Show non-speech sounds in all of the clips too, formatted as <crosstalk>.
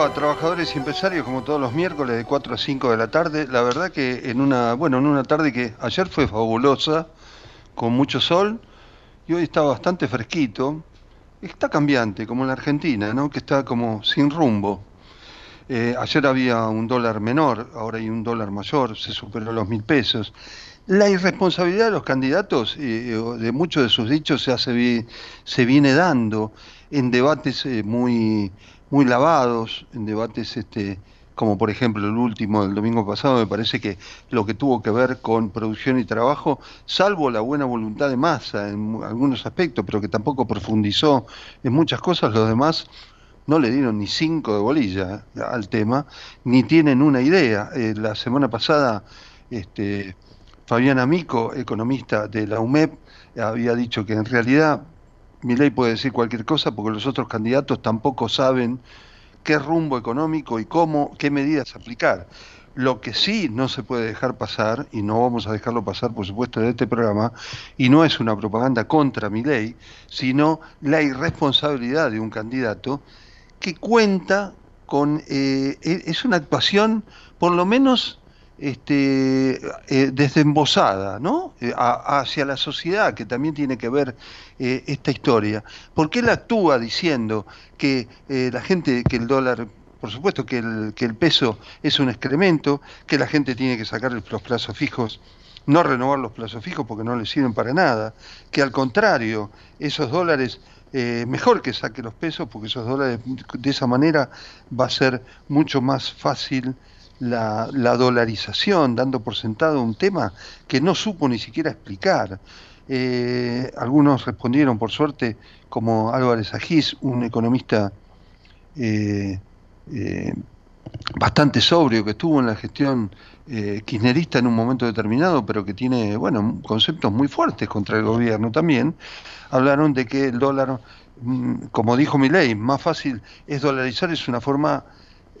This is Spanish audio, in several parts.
Va? Trabajadores y empresarios como todos los miércoles de 4 a 5 de la tarde. La verdad que en una, bueno, en una tarde que ayer fue fabulosa, con mucho sol, y hoy está bastante fresquito. Está cambiante, como en la Argentina, ¿no? Que está como sin rumbo. Eh, ayer había un dólar menor, ahora hay un dólar mayor, se superó los mil pesos. La irresponsabilidad de los candidatos, de muchos de sus dichos, se, vi- se viene dando en debates eh, muy, muy lavados, en debates este, como por ejemplo el último del domingo pasado, me parece que lo que tuvo que ver con producción y trabajo, salvo la buena voluntad de masa en algunos aspectos, pero que tampoco profundizó en muchas cosas, los demás no le dieron ni cinco de bolilla eh, al tema, ni tienen una idea. Eh, la semana pasada, este, Fabián Amico, economista de la UMEP, había dicho que en realidad Milei puede decir cualquier cosa porque los otros candidatos tampoco saben qué rumbo económico y cómo, qué medidas aplicar. Lo que sí no se puede dejar pasar, y no vamos a dejarlo pasar, por supuesto, en este programa, y no es una propaganda contra Milei, sino la irresponsabilidad de un candidato que cuenta con, eh, e- es una actuación por lo menos este, eh, ¿no? Eh, hacia la sociedad, que también tiene que ver eh, esta historia. Porque él actúa diciendo que eh, la gente, que el dólar, por supuesto que el, que el peso es un excremento, que la gente tiene que sacar los plazos fijos, no renovar los plazos fijos porque no les sirven para nada, que al contrario, esos dólares mejor que saque los pesos porque esos dólares de esa manera va a ser mucho más fácil la, la dolarización, dando por sentado un tema que no supo ni siquiera explicar. Eh, algunos respondieron, por suerte, como Álvarez Agís, un economista eh, eh, bastante sobrio que estuvo en la gestión eh, kirchnerista en un momento determinado, pero que tiene, bueno, conceptos muy fuertes contra el gobierno también, hablaron de que el dólar, mm, como dijo Milei, más fácil es dolarizar, es una forma,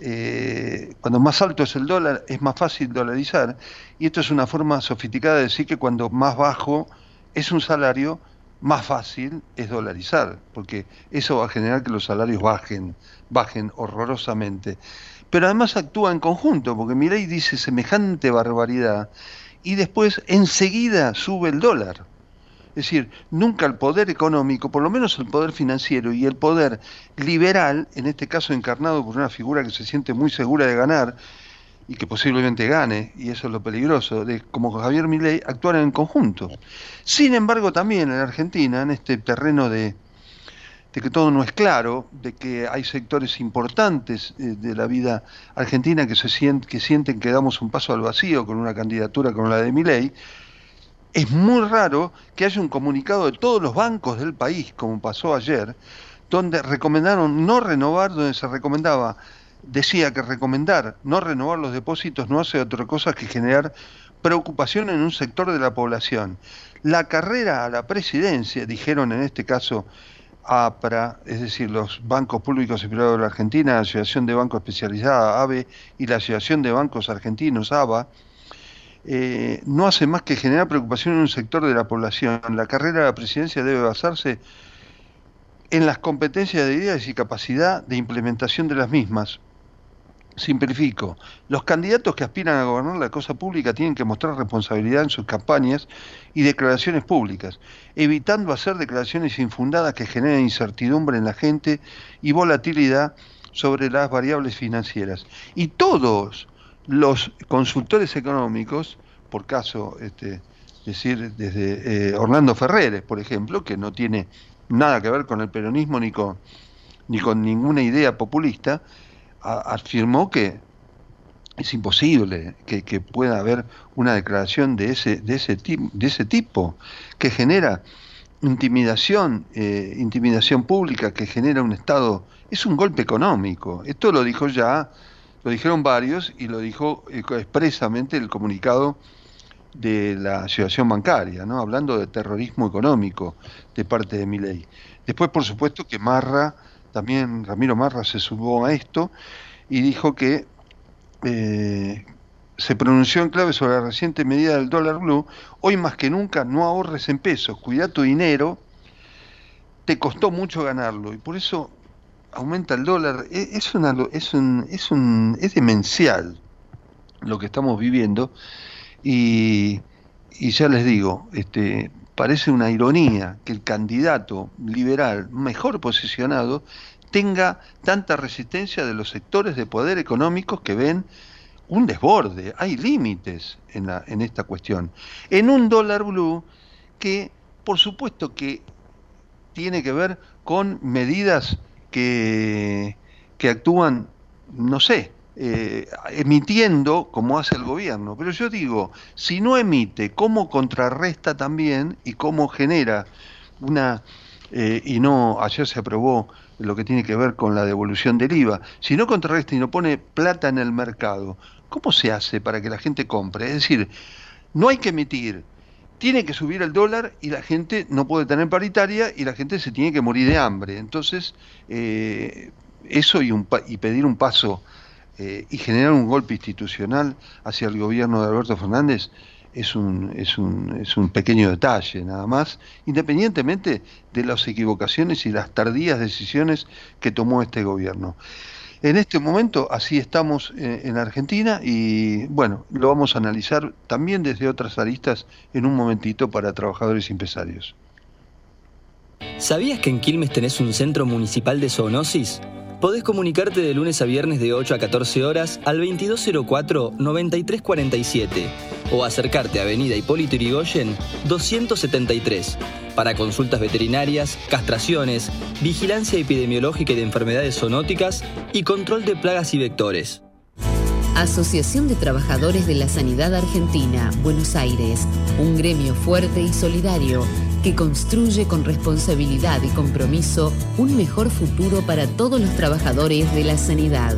eh, cuando más alto es el dólar, es más fácil dolarizar, y esto es una forma sofisticada de decir que cuando más bajo es un salario, más fácil es dolarizar, porque eso va a generar que los salarios bajen, bajen horrorosamente. Pero además actúa en conjunto, porque Milei dice semejante barbaridad y después enseguida sube el dólar. Es decir, nunca el poder económico, por lo menos el poder financiero y el poder liberal, en este caso encarnado por una figura que se siente muy segura de ganar y que posiblemente gane, y eso es lo peligroso, de como Javier Milei, actuar en conjunto. Sin embargo, también en Argentina, en este terreno de, de que todo no es claro, de que hay sectores importantes eh, de la vida argentina que, se sien- que sienten que damos un paso al vacío con una candidatura como la de Milei, es muy raro que haya un comunicado de todos los bancos del país, como pasó ayer, donde recomendaron no renovar, donde se recomendaba, decía que recomendar no renovar los depósitos no hace otra cosa que generar preocupación en un sector de la población. La carrera a la presidencia, dijeron en este caso APRA, es decir, los bancos públicos y privados de la Argentina, la Asociación de Bancos Especializada, ABE, y la Asociación de Bancos Argentinos, ABA, eh, no hace más que generar preocupación en un sector de la población. La carrera a la presidencia debe basarse en las competencias de ideas y capacidad de implementación de las mismas. Simplifico. Los candidatos que aspiran a gobernar la cosa pública tienen que mostrar responsabilidad en sus campañas y declaraciones públicas, evitando hacer declaraciones infundadas que generen incertidumbre en la gente y volatilidad sobre las variables financieras. Y todos los consultores económicos, por caso, este, decir, desde eh, Orlando Ferreres, por ejemplo, que no tiene nada que ver con el peronismo ni con, ni con ninguna idea populista, afirmó que es imposible que, pueda haber una declaración de ese, de ese, de ese tipo que genera intimidación, eh, intimidación pública que genera un Estado, es un golpe económico. Esto lo dijo ya, lo dijeron varios y lo dijo eh, expresamente el comunicado de la asociación bancaria, ¿no? hablando de terrorismo económico de parte de Milei. Después, por supuesto, que Marra, también Ramiro Marra se sumó a esto y dijo que eh, se pronunció en clave sobre la reciente medida del dólar blue, hoy más que nunca no ahorres en pesos, cuida tu dinero, te costó mucho ganarlo y por eso aumenta el dólar, e, es, una, es, un, es, un, es demencial lo que estamos viviendo. Y, y ya les digo, este, parece una ironía que el candidato liberal mejor posicionado tenga tanta resistencia de los sectores de poder económicos que ven un desborde, hay límites en, la, en esta cuestión. En un dólar blue que, por supuesto que tiene que ver con medidas que, que actúan, no sé, eh, emitiendo como hace el gobierno. Pero yo digo, si no emite, ¿cómo contrarresta también y cómo genera una... Eh, y no, ayer se aprobó lo que tiene que ver con la devolución del IVA, si no contrarresta y no pone plata en el mercado, ¿Cómo se hace para que la gente compre? Es decir, no hay que emitir, tiene que subir el dólar y la gente no puede tener paritaria y la gente se tiene que morir de hambre. Entonces, eh, eso y, pedir un paso eh, y generar un golpe institucional hacia el gobierno de Alberto Fernández es un, es un, es un pequeño detalle nada más, independientemente de las equivocaciones y las tardías decisiones que tomó este gobierno. En este momento así estamos en Argentina y bueno, lo vamos a analizar también desde otras aristas en un momentito para trabajadores y empresarios. ¿Sabías que en Quilmes tenés un centro municipal de zoonosis? Podés comunicarte de lunes a viernes de 8 a 14 horas al 2204-9347 o acercarte a Avenida Hipólito Yrigoyen 273 para consultas veterinarias, castraciones, vigilancia epidemiológica y de enfermedades zoonóticas y control de plagas y vectores. Asociación de Trabajadores de la Sanidad Argentina, Buenos Aires, un gremio fuerte y solidario que construye con responsabilidad y compromiso un mejor futuro para todos los trabajadores de la sanidad.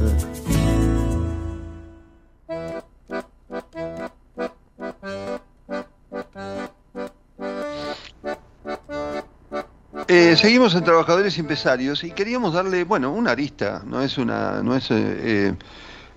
Eh, seguimos en Trabajadores y Empresarios y queríamos darle, bueno, una arista, no es una, no es, eh, eh,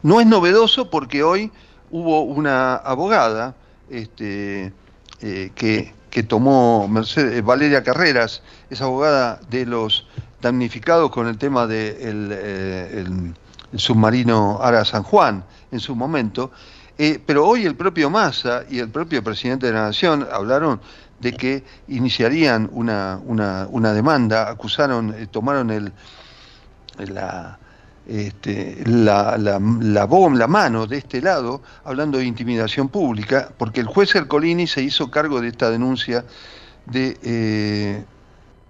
no es novedoso porque hoy hubo una abogada, este, que que tomó Mercedes, Valeria Carreras, es abogada de los damnificados con el tema del de el, submarino Ara San Juan en su momento. Eh, pero hoy el propio Massa y el propio presidente de la Nación hablaron de que iniciarían una, una, una demanda, acusaron, eh, tomaron el, la, este, la, la, la, la, mano de este lado, hablando de intimidación pública, porque el juez Ercolini se hizo cargo de esta denuncia de, eh,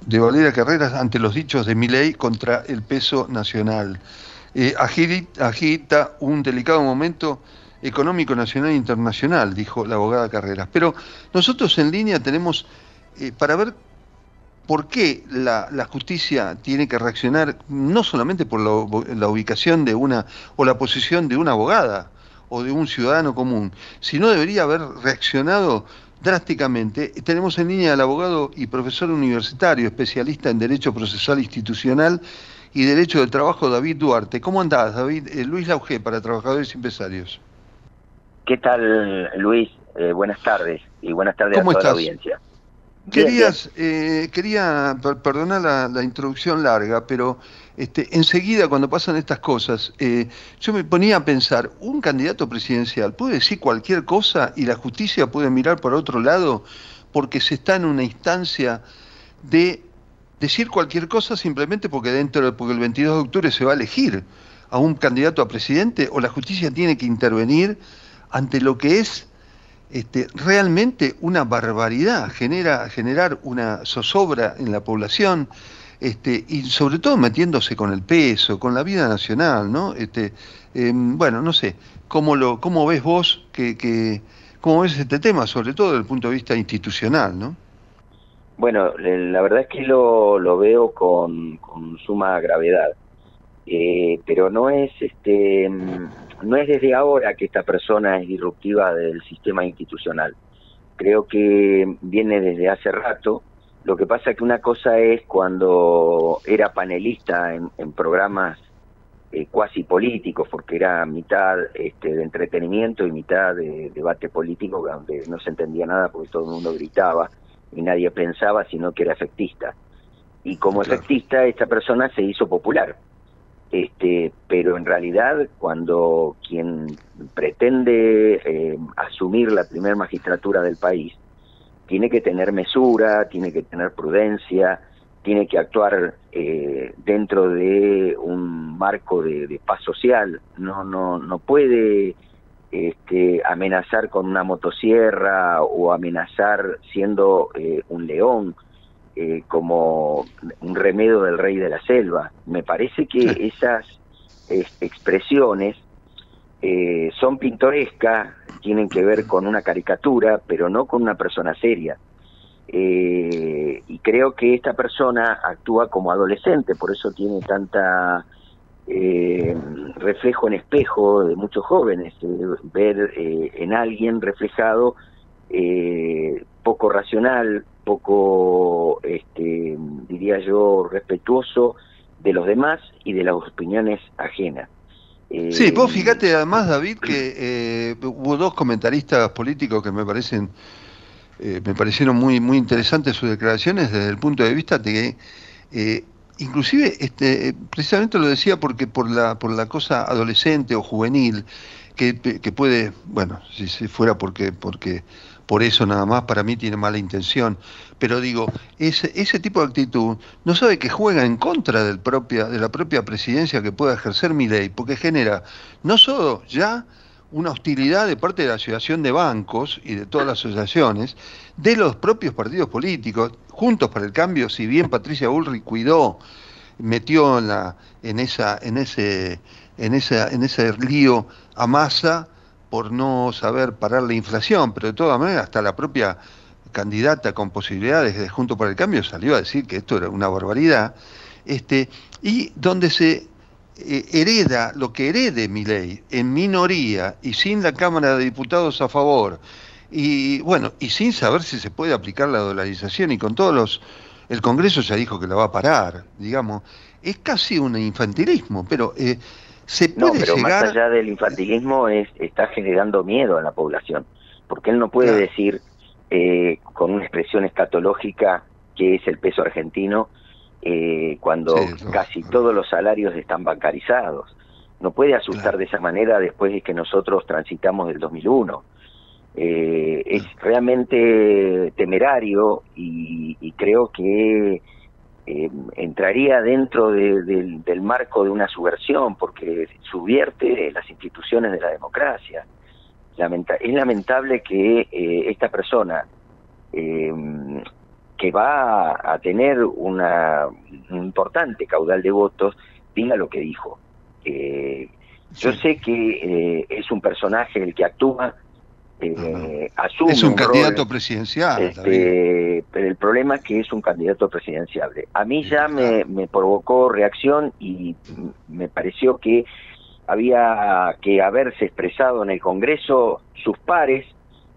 de Carreras ante los dichos de Miley contra el peso nacional. Eh, agita un delicado momento económico nacional e internacional, dijo la abogada Carreras. Pero nosotros en línea tenemos, eh, para ver ¿Por qué la, justicia tiene que reaccionar no solamente por la, ubicación de una o la posición de una abogada o de un ciudadano común, sino debería haber reaccionado drásticamente? Tenemos en línea al abogado y profesor universitario, especialista en Derecho Procesal Institucional y Derecho del Trabajo, David Duarte. ¿Cómo andás, David? Eh, Luis Lauge, para Trabajadores y Empresarios. ¿Qué tal, Luis? Eh, buenas tardes y buenas tardes a toda la audiencia. Querías, eh, quería, perdonar la, introducción larga, pero este, enseguida cuando pasan estas cosas, eh, yo me ponía a pensar, un candidato presidencial puede decir cualquier cosa y la justicia puede mirar por otro lado porque se está en una instancia de decir cualquier cosa simplemente porque dentro porque el 22 de octubre se va a elegir a un candidato a presidente o la justicia tiene que intervenir ante lo que es este, realmente una barbaridad, genera, generar una zozobra en la población, este, y sobre todo metiéndose con el peso, con la vida nacional, ¿no? Este, em, bueno, no sé, ¿cómo, lo, cómo ves vos que, cómo ves este tema, sobre todo desde el punto de vista institucional, ¿no? Bueno, la verdad es que lo, lo veo con, suma gravedad, eh, pero no es este no es desde ahora que esta persona es disruptiva del sistema institucional. Creo que viene desde hace rato. Lo que pasa es que una cosa es cuando era panelista en, programas eh, cuasi políticos, porque era mitad este, de entretenimiento y mitad de debate político, donde no se entendía nada porque todo el mundo gritaba y nadie pensaba, sino que era efectista. Y como efectista, esta persona se hizo popular. Este, pero en realidad, cuando quien pretende eh, asumir la primera magistratura del país, tiene que tener mesura, tiene que tener prudencia, tiene que actuar eh, dentro de un marco de, paz social, no, no, no puede este, amenazar con una motosierra o amenazar siendo eh, un león eh, como un remedio del rey de la selva. Me parece que esas expresiones eh, son pintorescas, tienen que ver con una caricatura, pero no con una persona seria. y creo que esta persona actúa como adolescente, por eso tiene tanta eh, reflejo en espejo de muchos jóvenes, eh, ver eh, en alguien reflejado eh, poco racional, poco, este, diría yo, respetuoso de los demás y de las opiniones ajenas. sí, vos fíjate además, David, que <clears throat> hubo dos comentaristas políticos que me parecen me parecieron muy muy interesantes sus declaraciones desde el punto de vista de que inclusive este, precisamente lo decía porque por la, por la cosa adolescente o juvenil, que, que puede, bueno, si, si fuera porque, porque por eso nada más para mí tiene mala intención, pero digo, ese, ese tipo de actitud no sabe que juega en contra del propia, de la propia presidencia que pueda ejercer mi ley, porque genera no solo ya una hostilidad de parte de la Asociación de Bancos y de todas las asociaciones, de los propios partidos políticos, Juntos para el Cambio, si bien Patricia Bullrich cuidó, metió en, la, en, esa, en, ese, en, esa, en ese lío a masa por no saber parar la inflación, pero de todas maneras hasta la propia candidata con posibilidades de Juntos para el Cambio salió a decir que esto era una barbaridad, este, y donde se eh, hereda lo que herede mi ley en minoría y sin la Cámara de Diputados a favor y bueno y sin saber si se puede aplicar la dolarización y con todos los el Congreso ya dijo que la va a parar digamos es casi un infantilismo pero eh, se puede no pero más allá del infantilismo es está generando miedo a la población porque él no puede decir eh, con una expresión escatológica que es el peso argentino eh, cuando casi todos los salarios están bancarizados. No puede asustar de esa manera después de que nosotros transitamos del 2001. Eh, es realmente temerario y, creo que eh, entraría dentro del marco de una subversión porque subvierte las instituciones de la democracia. es lamentable que esta persona que va a tener una, un importante caudal de votos, diga lo que dijo. Eh, yo sé que eh, es un personaje el que actúa, eh, asume es un, candidato presidencial. Este, pero el problema es que es un candidato presidencial. A mí ya me, me provocó reacción y me pareció que había que haberse expresado en el Congreso sus pares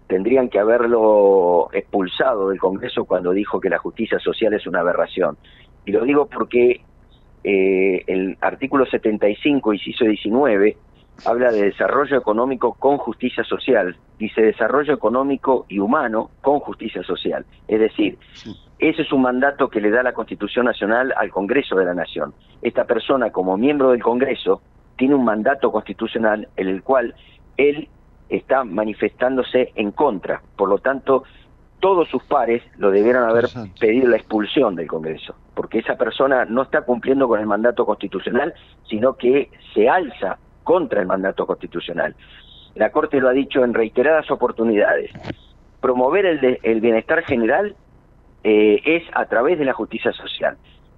tendrían que haberlo expulsado del Congreso cuando dijo que la justicia social es una aberración. Y lo digo porque eh, el artículo 75, inciso 19, habla de desarrollo económico con justicia social. Dice desarrollo económico y humano con justicia social. Es decir, ese es un mandato que le da la Constitución Nacional al Congreso de la Nación. Esta persona, como miembro del Congreso, tiene un mandato constitucional en el cual él está manifestándose en contra. Por lo tanto, todos sus pares lo debieron haber pedido la expulsión del Congreso, porque esa persona no está cumpliendo con el mandato constitucional, sino que se alza contra el mandato constitucional. La Corte lo ha dicho en reiteradas oportunidades. Promover el, bienestar general eh, es a través de la justicia social.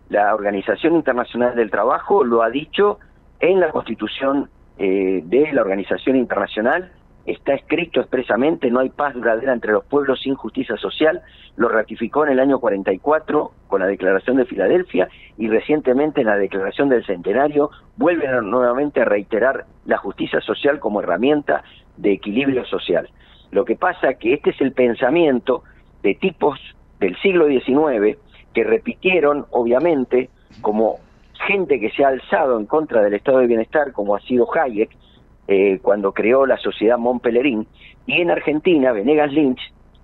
La Organización Internacional del Trabajo lo ha dicho en la Constitución eh, de la Organización Internacional está escrito expresamente, no hay paz duradera entre los pueblos sin justicia social, lo ratificó en el año 44 con la Declaración de Filadelfia y recientemente en la Declaración del Centenario vuelve nuevamente a reiterar la justicia social como herramienta de equilibrio social. Lo que pasa que este es el pensamiento de tipos del siglo XIX que repitieron, obviamente, como gente que se ha alzado en contra del estado de bienestar, como ha sido Hayek, eh, cuando creó la sociedad Montpellerin, y en Argentina, Venegas Lynch,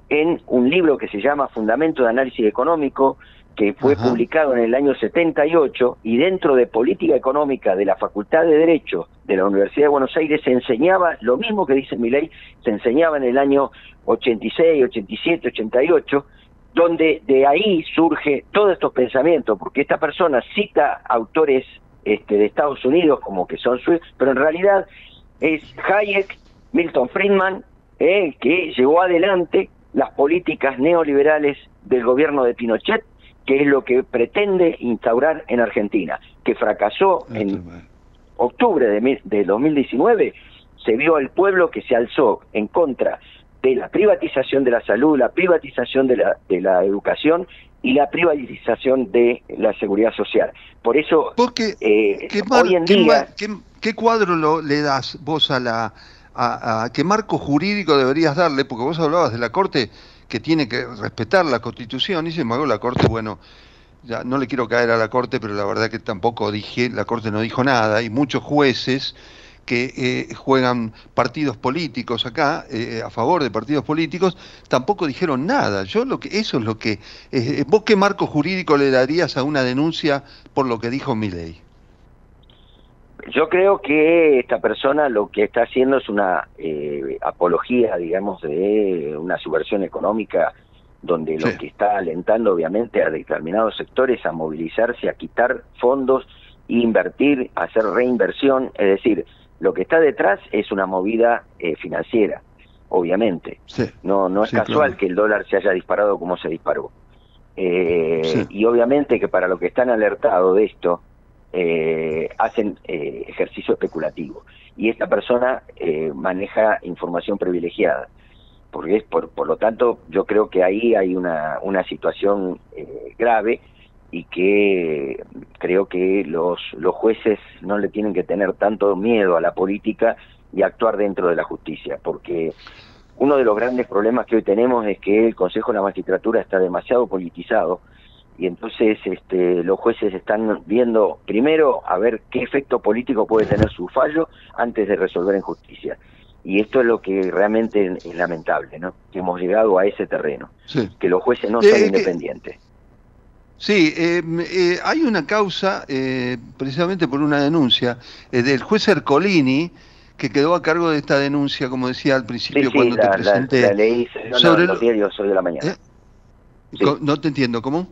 en un libro que se llama Fundamento de Análisis Económico, que fue publicado en el año 78, y dentro de Política Económica de la Facultad de Derecho de la Universidad de Buenos Aires se enseñaba lo mismo que dice mi ley, se enseñaba en el año 86, 87, 88, donde de ahí surge todos estos pensamientos, porque esta persona cita autores este, de Estados Unidos como que son suizos, pero en realidad es Hayek, Milton Friedman, eh, que llevó adelante las políticas neoliberales del gobierno de Pinochet, que es lo que pretende instaurar en Argentina, que fracasó en octubre de, de 2019, se vio al pueblo que se alzó en contra de la privatización de la salud, la privatización de la, de la educación y la privatización de la seguridad social. Por eso, eh, hoy en día... ¿qué, cuadro lo, le das vos a la... A, qué marco jurídico deberías darle? Porque vos hablabas de la Corte que tiene que respetar la Constitución y sin embargo la Corte, bueno, ya no le quiero caer a la Corte, pero la verdad que tampoco dije, la Corte no dijo nada y muchos jueces que eh, juegan partidos políticos acá, eh, a favor de partidos políticos, tampoco dijeron nada. Yo lo que eso es lo que eh, vos qué marco jurídico le darías a una denuncia por lo que dijo ley Yo creo que esta persona lo que está haciendo es una apología, digamos, de una subversión económica donde lo que está alentando obviamente a determinados sectores a movilizarse, a quitar fondos, invertir, hacer reinversión, es decir, lo que está detrás es una movida eh, financiera, obviamente. no no es casual que el dólar se haya disparado como se disparó. Eh, y obviamente que para lo que están alertados de esto, eh, hacen ejercicio especulativo. Y esta persona maneja información privilegiada. Porque es, por, por lo tanto, yo creo que ahí hay una, una situación grave y que creo que los, los jueces no le tienen que tener tanto miedo a la política y actuar dentro de la justicia, porque uno de los grandes problemas que hoy tenemos es que el Consejo de la Magistratura está demasiado politizado y entonces este, los jueces están viendo primero a ver qué efecto político puede tener su fallo antes de resolver en justicia. Y esto es lo que realmente es lamentable, ¿no? Que hemos llegado a ese terreno, que los jueces no son independientes. Sí, eh, eh, hay una causa, eh, precisamente por una denuncia, del juez Ercolini, que quedó a cargo de esta denuncia, como decía al principio cuando te presenté. La, leí sobre los diarios hoy a la mañana. No te entiendo, ¿cómo?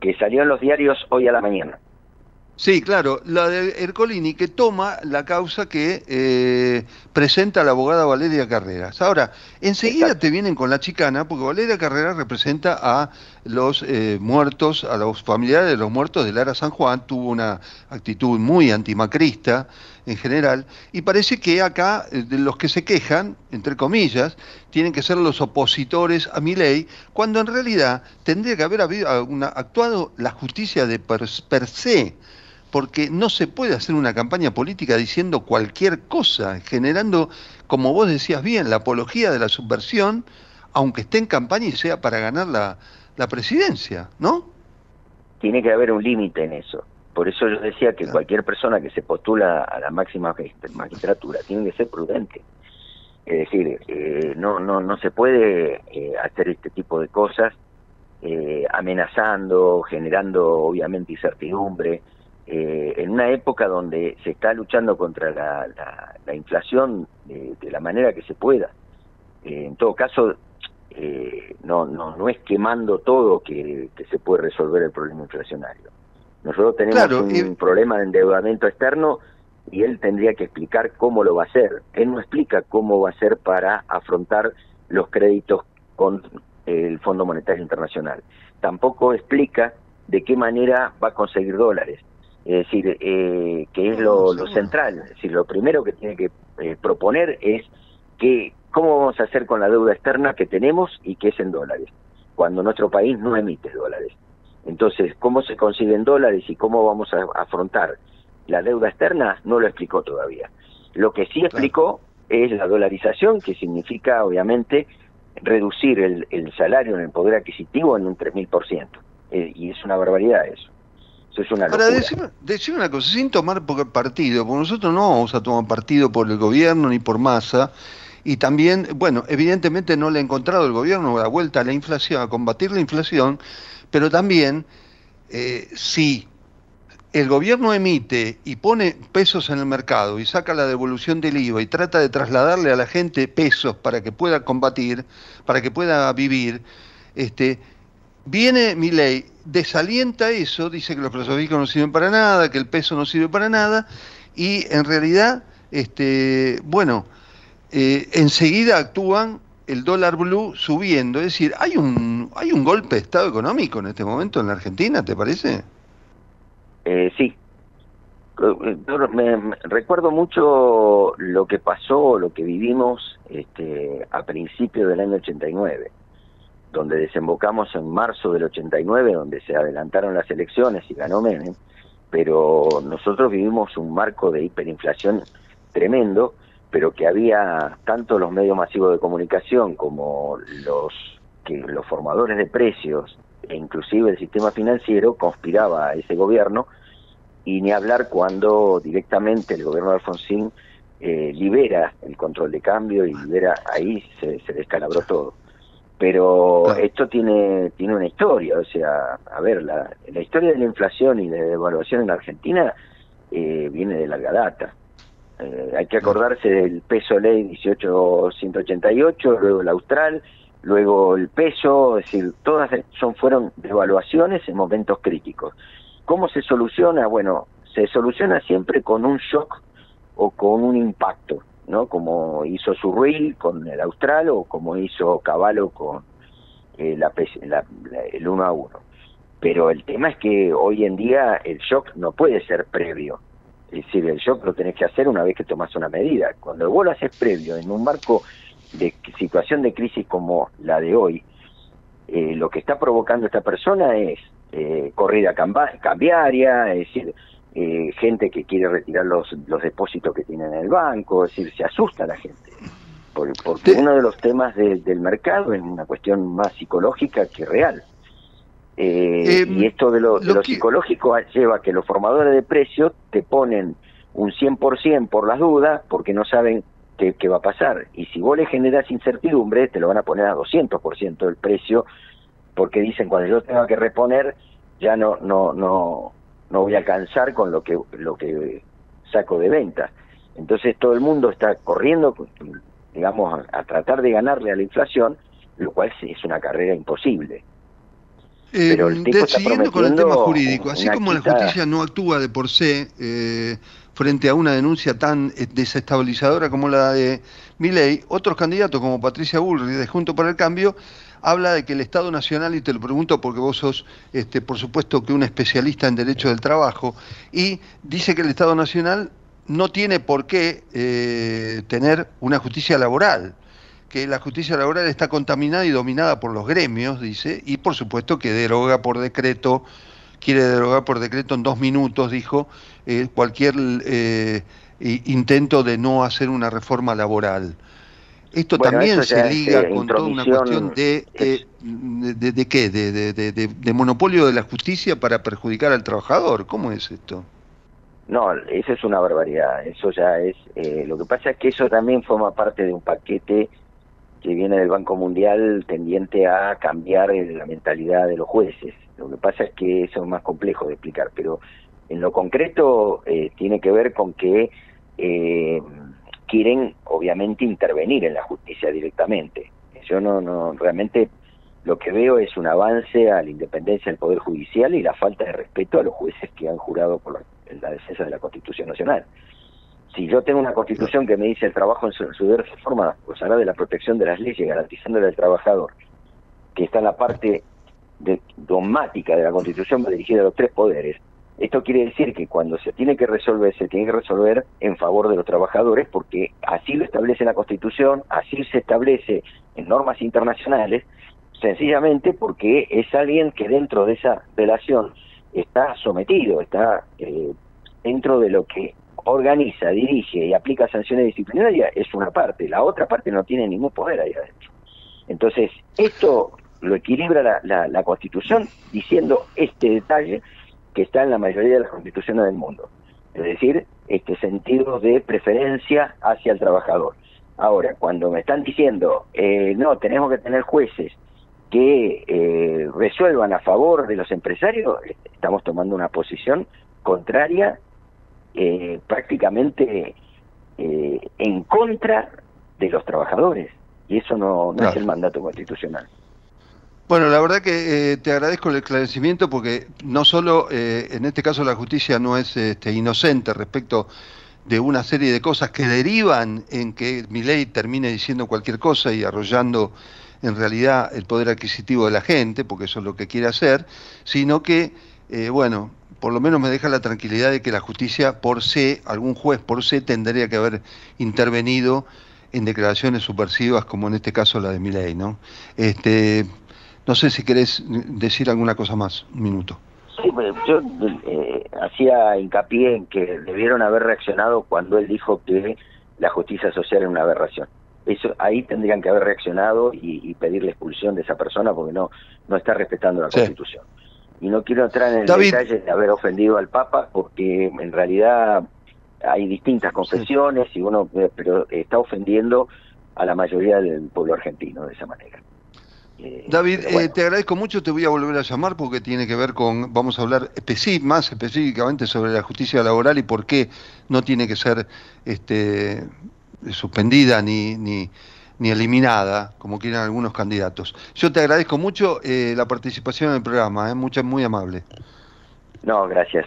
Que salió en los diarios hoy a la mañana. Sí, claro, la de Ercolini que toma la causa que eh, presenta la abogada Valeria Carreras. Ahora, enseguida te vienen con la chicana, porque Valeria Carreras representa a los eh, muertos, a los familiares de los muertos de Lara San Juan, tuvo una actitud muy antimacrista en general, y parece que acá eh, de los que se quejan, entre comillas, tienen que ser los opositores a mi ley, cuando en realidad tendría que haber habido actuado la justicia de per se porque no se puede hacer una campaña política diciendo cualquier cosa, generando, como vos decías bien, la apología de la subversión, aunque esté en campaña y sea para ganar la, presidencia, ¿no? Tiene que haber un límite en eso. Por eso yo decía que cualquier persona que se postula a la máxima magistratura tiene que ser prudente. Es decir, eh, no, no, no se puede eh, hacer este tipo de cosas eh, amenazando, generando obviamente incertidumbre, en una época donde se está luchando contra la, inflación de, la manera que se pueda. En todo caso, no, no, no es quemando todo que, se puede resolver el problema inflacionario. Nosotros tenemos un problema de endeudamiento externo y él tendría que explicar cómo lo va a hacer. Él no explica cómo va a hacer para afrontar los créditos con el Fondo Monetario Internacional. Tampoco explica de qué manera va a conseguir dólares. Es decir, eh, que es lo, central. Es decir, lo primero que tiene que eh, proponer es que, ¿cómo vamos a hacer con la deuda externa que tenemos y que es en dólares? Cuando nuestro país no emite dólares. Entonces, ¿cómo se consiguen dólares y cómo vamos a afrontar la deuda externa? No lo explicó todavía. Lo que sí explicó es la dolarización, que significa, obviamente, reducir el, salario en el poder adquisitivo en un 3.000%. Eh, y es una barbaridad eso. Eso es una locura. Ahora, decir, una cosa, sin tomar partido, porque nosotros no vamos a tomar partido por el gobierno ni por masa, y también, bueno, evidentemente no le ha encontrado el gobierno la vuelta a la inflación, a combatir la inflación, pero también, eh, si el gobierno emite y pone pesos en el mercado y saca la devolución del IVA y trata de trasladarle a la gente pesos para que pueda combatir, para que pueda vivir, este, viene mi ley, desalienta eso, dice que los plazos no sirven para nada, que el peso no sirve para nada, y en realidad, este, bueno, eh, enseguida actúan el dólar blue subiendo, es decir, hay un, hay un golpe de estado económico en este momento en la Argentina, ¿te parece? Eh, sí. Me, recuerdo mucho lo que pasó, lo que vivimos este, a principios del año 89, donde desembocamos en marzo del 89, donde se adelantaron las elecciones y ganó Menem, pero nosotros vivimos un marco de hiperinflación tremendo, pero que había tanto los medios masivos de comunicación como los que los formadores de precios e inclusive el sistema financiero conspiraba a ese gobierno y ni hablar cuando directamente el gobierno de Alfonsín eh, libera el control de cambio y libera ahí se, se descalabró todo. Pero esto tiene tiene una historia o sea a ver la, la historia de la inflación y de la devaluación en Argentina eh, viene de larga data eh, hay que acordarse del peso ley 18188 luego el austral luego el peso, es decir, todas son fueron devaluaciones en momentos críticos. ¿Cómo se soluciona? Bueno, se soluciona siempre con un shock o con un impacto, ¿no? Como hizo Surreal con el Austral o como hizo Caballo con eh, la, el 1 a 1. Pero el tema es que hoy en día el shock no puede ser previo. Es decir, el shock lo tenés que hacer una vez que tomas una medida. Cuando vos lo haces previo en un marco de situación de crisis como la de hoy, eh, lo que está provocando esta persona es eh, corrida cambiaria, es decir, eh, gente que quiere retirar los, los depósitos que tienen en el banco, es decir, se asusta la gente. porque uno de los temas del mercado es una cuestión más psicológica que real. Y esto de lo, de lo psicológico lleva a que los formadores de precios te ponen un 100% por las dudas, porque no saben qué, va a pasar. Y si vos le generas incertidumbre, te lo van a poner a 200% del precio, porque dicen cuando yo tenga que reponer, ya no no no no voy a alcanzar con lo que lo que saco de venta. Entonces todo el mundo está corriendo, digamos, a, tratar de ganarle a la inflación, lo cual es una carrera imposible. Eh, Pero el siguiendo con el tema jurídico, así como la justicia no actúa de por sí, eh, frente a una denuncia tan eh, desestabilizadora como la de Milei, otros candidatos como Patricia Bullrich de Junto para el Cambio habla de que el Estado Nacional, y te lo pregunto porque vos sos, este, por supuesto, que un especialista en derecho del trabajo, y dice que el Estado Nacional no tiene por qué eh, tener una justicia laboral, que la justicia laboral está contaminada y dominada por los gremios, dice, y por supuesto que deroga por decreto quiere derogar por decreto en dos minutos, dijo, eh, cualquier eh, intento de no hacer una reforma laboral. Esto también se liga eh, con toda una cuestión de, de, de, qué, de, de, monopolio de la justicia para perjudicar al trabajador. ¿Cómo es esto? No, eso es una barbaridad. Eso ya es. lo que pasa es que eso también forma parte de un paquete que viene del Banco Mundial tendiente a cambiar la mentalidad de los jueces. Lo que pasa es que eso es más complejo de explicar, pero en lo concreto eh, tiene que ver con que eh, quieren obviamente intervenir en la justicia directamente. Yo no, no realmente lo que veo es un avance a la independencia del Poder Judicial y la falta de respeto a los jueces que han jurado por la, defensa de la Constitución Nacional. Si yo tengo una constitución que me dice el trabajo en su, su diversa forma gozará de la protección de las leyes, garantizándole al trabajador, que está en la parte de, dogmática de la Constitución dirigida a los tres poderes, Esto quiere decir que cuando se tiene que resolver, se tiene que resolver en favor de los trabajadores, porque así lo establece la Constitución, así se establece en normas internacionales, sencillamente porque es alguien que dentro de esa relación está sometido, está eh, dentro de lo que organiza, dirige y aplica sanciones disciplinarias, es una parte, la otra parte no tiene ningún poder ahí adentro. Entonces, esto lo equilibra la, la Constitución diciendo este detalle que está en la mayoría de las constituciones del mundo. Es decir, este sentido de preferencia hacia el trabajador. Ahora, cuando me están diciendo, eh, no, tenemos que tener jueces que eh, resuelvan a favor de los empresarios, estamos tomando una posición contraria, eh, prácticamente en contra de los trabajadores. Y eso no, no es el mandato constitucional. Bueno, la verdad que eh, te agradezco el esclarecimiento porque no solo eh, en este caso la justicia no es este, inocente respecto de una serie de cosas que derivan en que mi ley termine diciendo cualquier cosa y arrollando en realidad el poder adquisitivo de la gente, porque eso es lo que quiere hacer, sino que, eh, bueno, por lo menos me deja la tranquilidad de que la justicia por sí, algún juez por sí tendría que haber intervenido en declaraciones subversivas como en este caso la de mi ley, ¿no? Este, no sé si querés decir alguna cosa más, un minuto. Sí, yo eh, hacía hincapié en que debieron haber reaccionado cuando él dijo que la justicia social era una aberración. Eso, ahí tendrían que haber reaccionado y, pedir la expulsión de esa persona porque no, no está respetando la Constitución. Y no quiero entrar en el detalle de haber ofendido al Papa porque en realidad hay distintas confesiones y uno pero está ofendiendo a la mayoría del pueblo argentino de esa manera. Eh, David, eh, te agradezco mucho, te voy a volver a llamar porque tiene que ver con, vamos a hablar más específicamente sobre la justicia laboral y por qué no tiene que ser este, suspendida ni, ni, ni eliminada, como quieren algunos candidatos. Yo te agradezco mucho eh, la participación en el programa, mucha, muy amable. No, gracias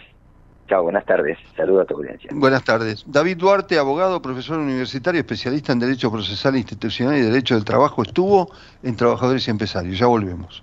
buenas tardes. Saludos a tu audiencia. Buenas tardes. David Duarte, abogado, profesor universitario, especialista en Derecho Procesal Institucional y Derecho del Trabajo, estuvo en Trabajadores y Empresarios. Ya volvemos.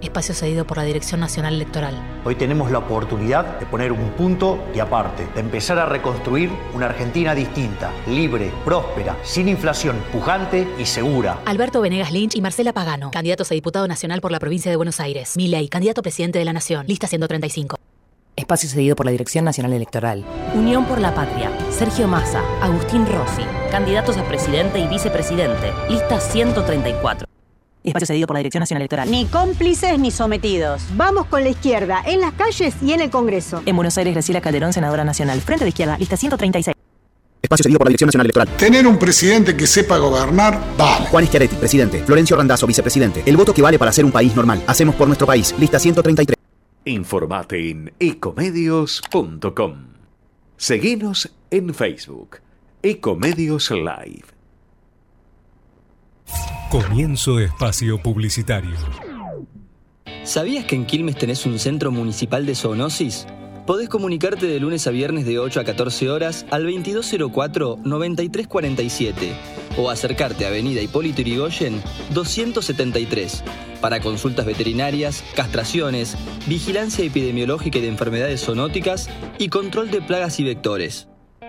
Espacio cedido por la Dirección Nacional Electoral. Hoy tenemos la oportunidad de poner un punto y aparte, de empezar a reconstruir una Argentina distinta, libre, próspera, sin inflación, pujante y segura. Alberto Venegas Lynch y Marcela Pagano, candidatos a diputado nacional por la provincia de Buenos Aires. Milei, candidato presidente de la Nación, lista 135. Espacio cedido por la Dirección Nacional Electoral. Unión por la Patria. Sergio Massa, Agustín Rossi, candidatos a presidente y vicepresidente, lista 134 espacio cedido por la Dirección Nacional Electoral. Ni cómplices ni sometidos. Vamos con la izquierda, en las calles y en el Congreso. En Buenos Aires, Graciela Calderón, senadora nacional. Frente de izquierda, lista 136. Espacio cedido por la Dirección Nacional Electoral. Tener un presidente que sepa gobernar, vale. Juan Schiaretti, presidente. Florencio Randazzo, vicepresidente. El voto que vale para ser un país normal. Hacemos por nuestro país. Lista 133. Informate en ecomedios.com. Seguinos en Facebook. Ecomedios Live. Comienzo espacio publicitario. ¿Sabías que en Quilmes tenés un centro municipal de zoonosis? Podés comunicarte de lunes a viernes de 8 a 14 horas al 2204-9347 o acercarte a Avenida Hipólito Yrigoyen 273 para consultas veterinarias, castraciones, vigilancia epidemiológica y de enfermedades zoonóticas y control de plagas y vectores.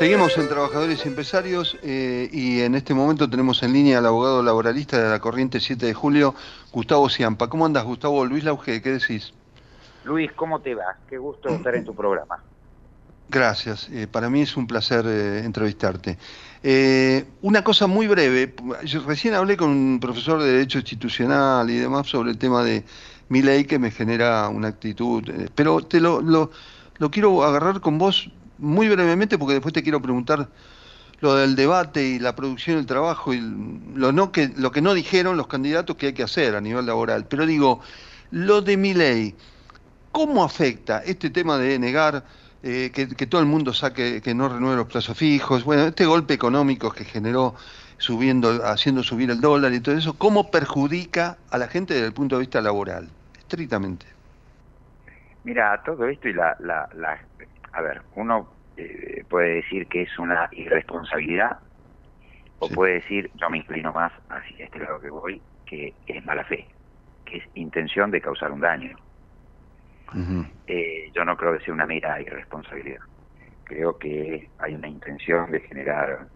Seguimos en Trabajadores y Empresarios eh, y en este momento tenemos en línea al abogado laboralista de la Corriente 7 de Julio, Gustavo Ciampa. ¿Cómo andas, Gustavo? Luis Lauge, ¿qué decís? Luis, ¿cómo te va? Qué gusto estar en tu programa. Gracias, eh, para mí es un placer eh, entrevistarte. una cosa muy breve, yo recién hablé con un profesor de Derecho Institucional y demás sobre el tema de mi ley que me genera una actitud, pero te lo, lo, lo quiero agarrar con vos muy brevemente, porque después te quiero preguntar lo del debate y la producción del trabajo y lo, no que, lo que no dijeron los candidatos que hay que hacer a nivel laboral. Pero digo, lo de mi ley, ¿cómo afecta este tema de negar eh, que, todo el mundo saque, que no renueve los plazos fijos? Bueno, este golpe económico que generó subiendo, haciendo subir el dólar y todo eso, ¿cómo perjudica a la gente desde el punto de vista laboral, estrictamente? Mira, todo esto y la, la, la a ver, uno eh, puede decir que es una irresponsabilidad o puede decir, yo me inclino más hacia este lado que voy, que es mala fe, que es intención de causar un daño. Eh, yo no creo que sea una mera irresponsabilidad. Creo que hay una intención de generar,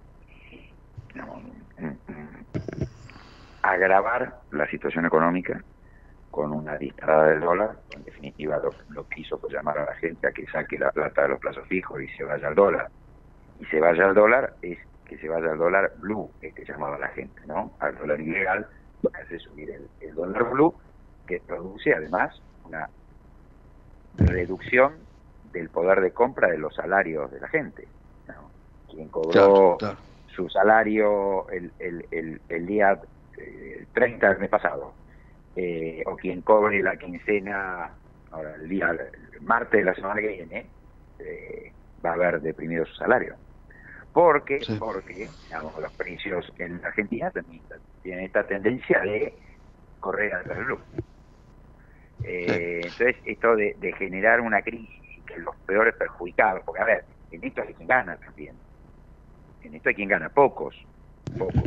agravar la situación económica con una disparada del dólar, en definitiva lo, que hizo fue llamar a la gente a que saque la plata de los plazos fijos y se vaya al dólar. Y se vaya al dólar es que se vaya al dólar blue, es que llamaba a la gente, ¿no? Al dólar ilegal, lo que hace subir el, dólar blue, que produce además una reducción del poder de compra de los salarios de la gente. Quien cobró su salario el, el, el, día 30 eh, del mes pasado eh, o quien cobre la quincena ahora el día el martes de la semana que viene eh, va a haber deprimido su salario. Porque porque digamos, los precios en Argentina tienen esta tendencia de correr al reloj eh, entonces esto de, generar una crisis que los peores perjudicados porque a ver en esto hay quien gana también. En esto hay quien gana pocos pocos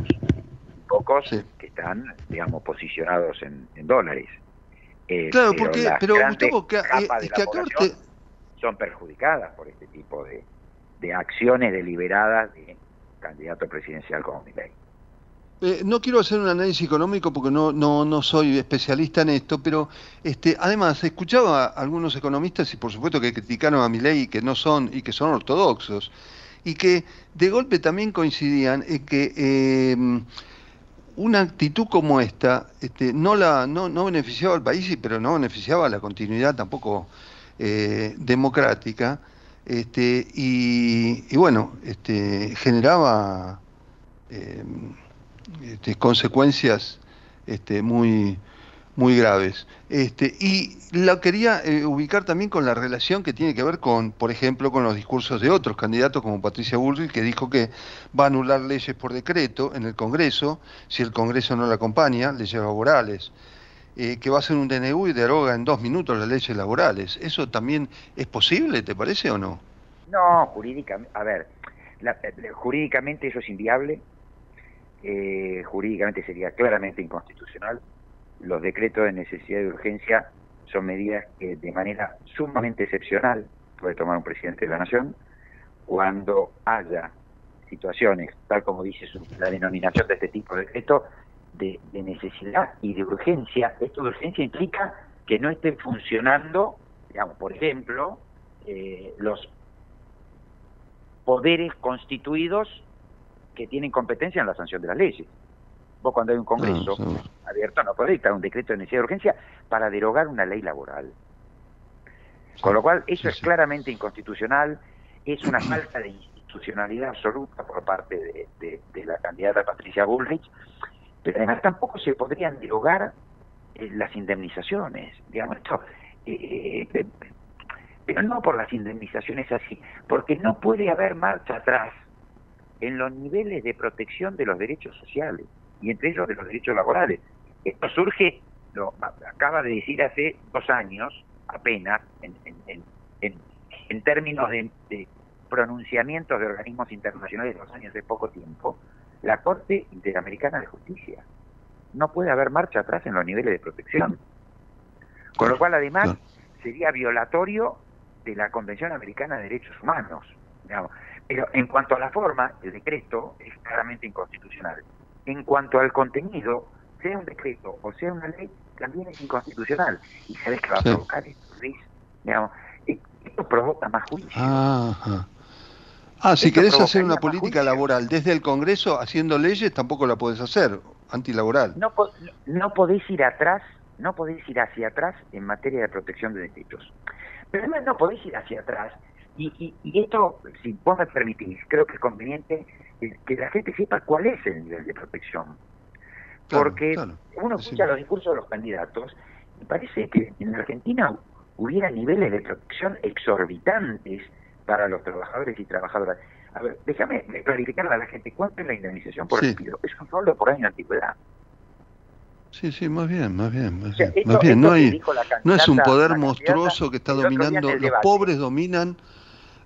pocos que están, digamos, posicionados en, dólares. Eh, claro, pero porque, pero Gustavo, que, eh, son perjudicadas por este tipo de, de acciones deliberadas de candidato presidencial como Milei. Eh, no quiero hacer un análisis económico porque no, no, no soy especialista en esto, pero este, además escuchaba a algunos economistas y por supuesto que criticaron a Milei y que no son y que son ortodoxos y que de golpe también coincidían en que eh, una actitud como esta este, no, la, no, no beneficiaba al país, pero no beneficiaba a la continuidad tampoco eh, democrática, este, y, bueno, este, generaba este, consecuencias muy, muy graves. Este, y la quería eh, ubicar también con la relación que tiene que ver con, por ejemplo, con los discursos de otros candidatos como Patricia Bullrich, que dijo que va a anular leyes por decreto en el Congreso, si el Congreso no la acompaña, leyes laborales, eh, que va a hacer un DNU y deroga en dos minutos las leyes laborales. ¿Eso también es posible, te parece o no? No, jurídicamente, a ver, eh, jurídicamente eso es inviable, jurídicamente sería claramente inconstitucional los decretos de necesidad y urgencia son medidas que de manera sumamente excepcional puede tomar un presidente de la nación cuando haya situaciones, tal como dice la denominación de este tipo de decreto, de, necesidad y de urgencia. Esto de urgencia implica que no estén funcionando, digamos, por ejemplo, eh, los poderes constituidos que tienen competencia en la sanción de las leyes. Vos cuando hay un congreso ah, abierto no podés dictar un decreto de necesidad de urgencia para derogar una ley laboral. Con lo cual, eso es claramente inconstitucional, es una falta de institucionalidad absoluta por parte de, la candidata Patricia Bullrich, pero además tampoco se podrían derogar eh, las indemnizaciones. Digamos, esto, eh, eh, pero no por las indemnizaciones así, porque no puede haber marcha atrás en los niveles de protección de los derechos sociales y entre ellos de los derechos laborales. Esto surge, lo acaba de decir hace dos años, apenas, en, en, en, en términos de, de, pronunciamientos de organismos internacionales de dos años de poco tiempo, la Corte Interamericana de Justicia. No puede haber marcha atrás en los niveles de protección. Con lo cual, además, sería violatorio de la Convención Americana de Derechos Humanos. Digamos. Pero en cuanto a la forma, el decreto es claramente inconstitucional. En cuanto al contenido, sea un decreto o sea una ley, también es inconstitucional. ¿Y sabes qué va a provocar esto, Luis? Digamos, esto provoca más juicio. Ah, ah si querés hacer una política laboral desde el Congreso haciendo leyes, tampoco la podés hacer, antilaboral. No, no podés ir atrás, no podés ir hacia atrás en materia de protección de derechos. Pero además no podés ir hacia atrás. Y, y, esto, si vos me permitís, creo que es conveniente que la gente sepa cuál es el nivel de protección. Porque uno escucha los discursos de los candidatos y parece que en Argentina hubiera niveles de protección exorbitantes para los trabajadores y trabajadoras. A ver, déjame clarificarle a la gente cuánto es la indemnización por despido. Es un sueldo por año de antigüedad. Sí, sí, más bien, más bien, más bien. más bien. No, hay, no es un poder monstruoso que está dominando, los pobres dominan,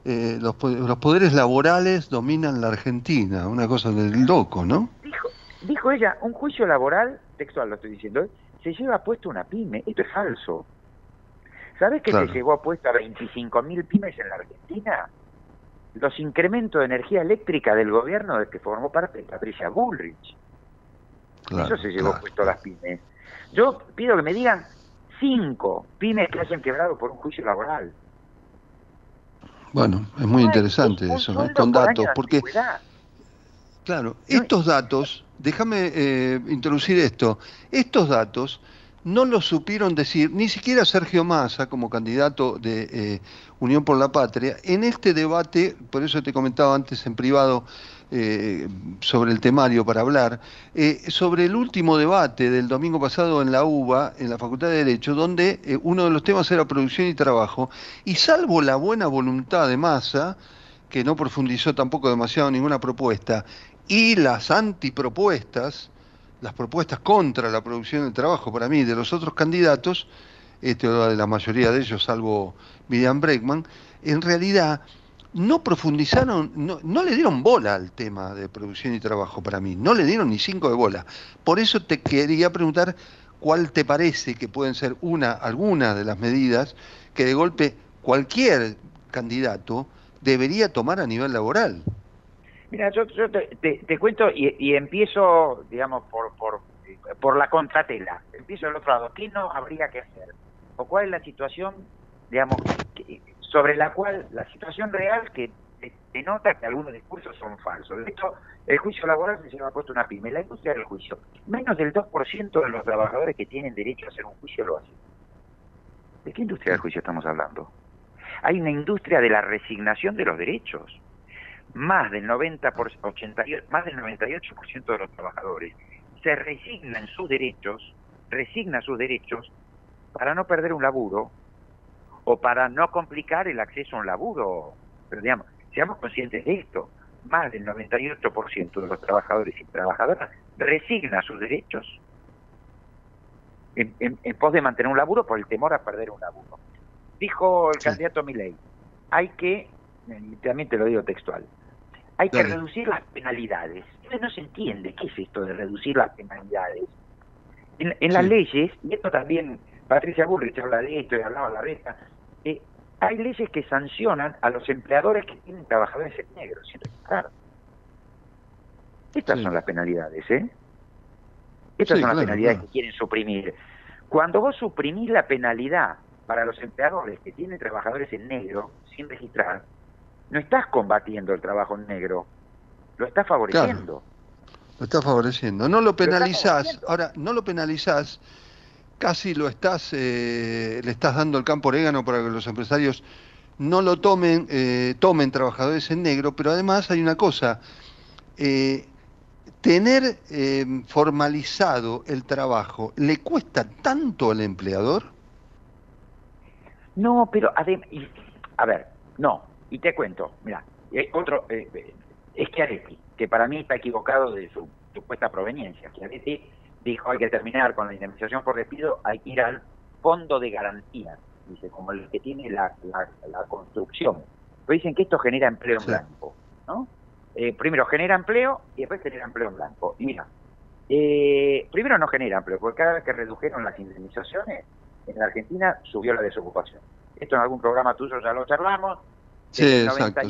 eh, los, los poderes laborales dominan la Argentina, una cosa del loco, ¿no? Dijo, dijo ella, un juicio laboral, textual lo estoy diciendo, se lleva puesto una pyme, esto es falso. ¿Sabes que se llevó puesto a 25.000 pymes en la Argentina? Los incrementos de energía eléctrica del gobierno del que formó parte Patricia Bullrich. Eso se llevó puesto a las pymes. Yo pido que me digan cinco pymes que hayan quebrado por un juicio laboral. Bueno, es muy interesante eso, con datos, porque, claro, estos datos, déjame eh, introducir esto, estos datos no lo supieron decir ni siquiera Sergio Massa como candidato de eh, Unión por la Patria en este debate, por eso te comentaba antes en privado, eh, sobre el temario para hablar, eh, sobre el último debate del domingo pasado en la UBA, en la Facultad de Derecho, donde eh, uno de los temas era producción y trabajo, y salvo la buena voluntad de Massa, que no profundizó tampoco demasiado ninguna propuesta, y las antipropuestas, las propuestas contra la producción y trabajo para mí de los otros candidatos, este, de la mayoría de ellos, salvo Miriam Breckman, en realidad no profundizaron, no, no, le dieron bola al tema de producción y trabajo para mí, no le dieron ni cinco de bola. Por eso te quería preguntar cuál te parece que pueden ser una, algunas de las medidas que de golpe cualquier candidato debería tomar a nivel laboral. Mira, yo, te, cuento y, empiezo, digamos, por, por, por la contratela. Empiezo del otro lado. ¿Qué no habría que hacer? ¿O cuál es la situación, digamos, que, sobre la cual la situación real que denota que algunos discursos son falsos. De hecho, el juicio laboral se llama puesto una pyme. La industria del juicio, menos del 2% de los trabajadores que tienen derecho a hacer un juicio lo hacen. ¿De qué industria del juicio estamos hablando? Hay una industria de la resignación de los derechos. Más del 90 por, 80, más del 98% de los trabajadores se resignan sus derechos, resigna sus derechos para no perder un laburo o para no complicar el acceso a un laburo. Pero digamos, seamos conscientes de esto. Más del 98% de los trabajadores y trabajadoras resigna sus derechos en, pos de mantener un laburo por el temor a perder un laburo. Dijo el candidato Milei, hay que, también te lo digo textual, hay que reducir las penalidades. no se entiende qué es esto de reducir las penalidades. En, las leyes, y esto también Patricia Bullrich habla de esto y hablaba la resta, eh, hay leyes que sancionan a los empleadores que tienen trabajadores en negro sin registrar. Estas son las penalidades, ¿eh? Estas son las penalidades que quieren suprimir. Cuando vos suprimís la penalidad para los empleadores que tienen trabajadores en negro sin registrar, no estás combatiendo el trabajo en negro, lo estás favoreciendo. Lo estás favoreciendo. No lo penalizás. Ahora, no lo penalizás casi lo estás, eh, le estás dando el campo orégano para que los empresarios no lo tomen, eh, tomen trabajadores en negro, pero además hay una cosa, eh, tener formalizado el trabajo, ¿le cuesta tanto al empleador? No, pero a ver, no, y te cuento, mira, eh, otro, eh, eh, Schiaretti, que para mí está equivocado de su supuesta proveniencia. Dijo hay que terminar con la indemnización por despido, hay que ir al fondo de garantía, dice, como el que tiene la, la, construcción. Pero dicen que esto genera empleo en blanco, ¿no? Eh, primero genera empleo y después genera empleo en blanco. Y mira, eh, primero no genera empleo, porque cada vez que redujeron las indemnizaciones, en la Argentina subió la desocupación. Esto en algún programa tuyo ya lo charlamos. Sí, exacto,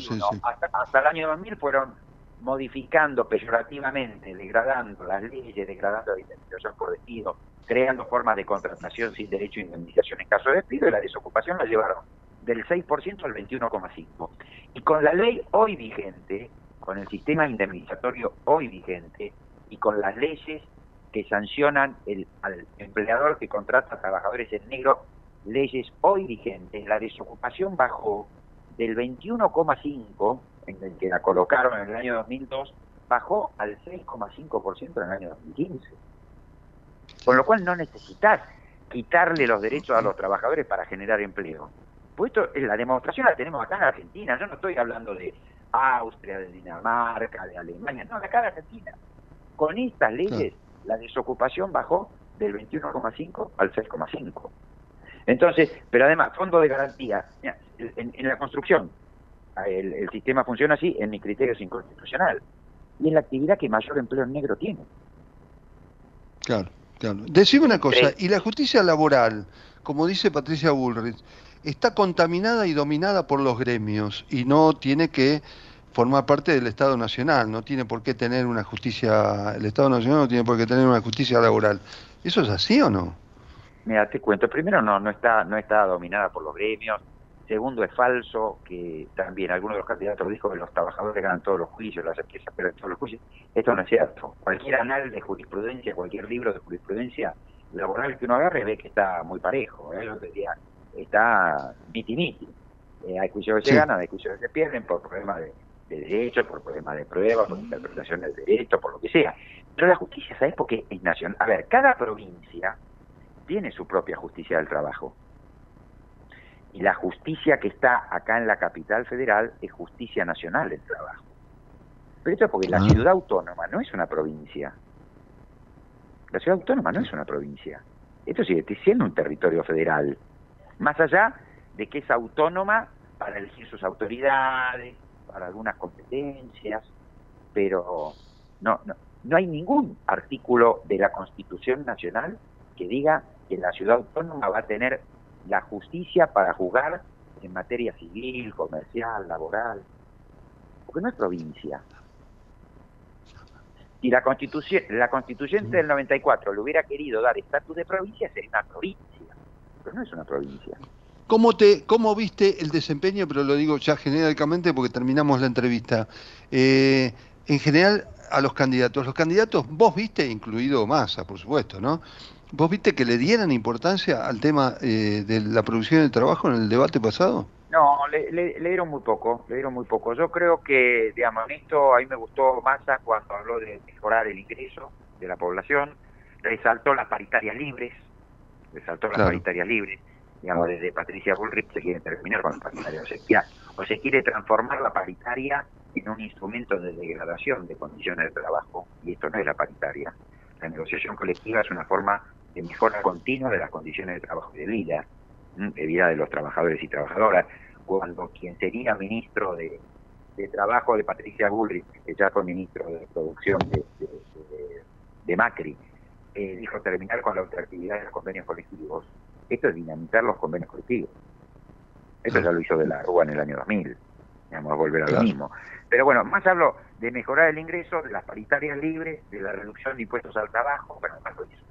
Hasta, hasta el año 2000 fueron modificando peyorativamente, degradando las leyes, degradando la indemnización por despido, creando formas de contratación sin derecho a indemnización en caso de despido y la desocupación la llevaron del 6% al 21,5%. Y con la ley hoy vigente, con el sistema indemnizatorio hoy vigente y con las leyes que sancionan el, al empleador que contrata a trabajadores en negro, leyes hoy vigentes, la desocupación bajó del 21,5 en el que la colocaron en el año 2002, bajó al 6,5% en el año 2015. Con lo cual no necesitas quitarle los derechos a los trabajadores para generar empleo. Pues esto, la demostración la tenemos acá en Argentina. Yo no estoy hablando de Austria, de Dinamarca, de Alemania, no, acá en Argentina. Con estas leyes, la desocupación bajó del 21,5 al 6,5. Entonces, pero además, fondo de garantía, en la construcción, el, sistema funciona así, en mi criterio es inconstitucional. Y es la actividad que mayor empleo negro tiene. Claro, claro. Decime una cosa, ¿y la justicia laboral, como dice Patricia Bullrich, está contaminada y dominada por los gremios y no tiene que formar parte del Estado Nacional, no tiene por qué tener una justicia, el Estado Nacional no tiene por qué tener una justicia laboral. ¿Eso es así o no? Mira, te cuento, primero no, no está, no está dominada por los gremios, Segundo, es falso que también algunos de los candidatos dijo que los trabajadores ganan todos los juicios, las empresas pierden todos los juicios. Esto no es cierto. Cualquier anal de jurisprudencia, cualquier libro de jurisprudencia laboral que uno agarre ve que está muy parejo. ¿eh? Lo que decía, está miti miti. Eh, hay juicios que se ganan, hay juicios que se pierden por problemas de, de derecho, por problemas de prueba, por interpretación del derecho, por lo que sea. Pero la justicia, ¿sabes por qué es nacional? A ver, cada provincia tiene su propia justicia del trabajo. Y la justicia que está acá en la capital federal es justicia nacional del trabajo. Pero esto es porque la ah. ciudad autónoma no es una provincia. La ciudad autónoma no es una provincia. Esto sigue siendo un territorio federal. Más allá de que es autónoma para elegir sus autoridades, para algunas competencias, pero no, no, no hay ningún artículo de la Constitución Nacional que diga que la ciudad autónoma va a tener la justicia para juzgar en materia civil, comercial, laboral, porque no es provincia. Si la, constitución, la constituyente del 94 le hubiera querido dar estatus de provincia, sería una provincia, pero no es una provincia. ¿Cómo, te, ¿Cómo viste el desempeño? Pero lo digo ya genéricamente porque terminamos la entrevista. Eh, en general, a los candidatos. Los candidatos, vos viste, incluido Massa, por supuesto, ¿no? ¿Vos viste que le dieran importancia al tema eh, de la producción del trabajo en el debate pasado? No, le, dieron muy poco, le dieron muy poco. Yo creo que, digamos, en esto a mí me gustó Massa cuando habló de mejorar el ingreso de la población, resaltó las paritarias libres, resaltó las paritarias libres, digamos, desde Patricia Bullrich se quiere terminar con la paritaria, o se, quiere, o se quiere transformar la paritaria en un instrumento de degradación de condiciones de trabajo, y esto no es la paritaria. La negociación colectiva es una forma de mejora continua de las condiciones de trabajo y de vida, de vida de los trabajadores y trabajadoras. Cuando quien sería ministro de, Trabajo de Patricia Bullrich, que ya fue ministro de Producción de, Macri, eh, dijo terminar con la ultraactividad de los convenios colectivos. Esto es dinamitar los convenios colectivos. Esto ya lo hizo de la Rúa en el año 2000. Vamos a volver a lo mismo. Pero bueno, más hablo de mejorar el ingreso, de las paritarias libres, de la reducción de impuestos al trabajo, bueno, más lo hizo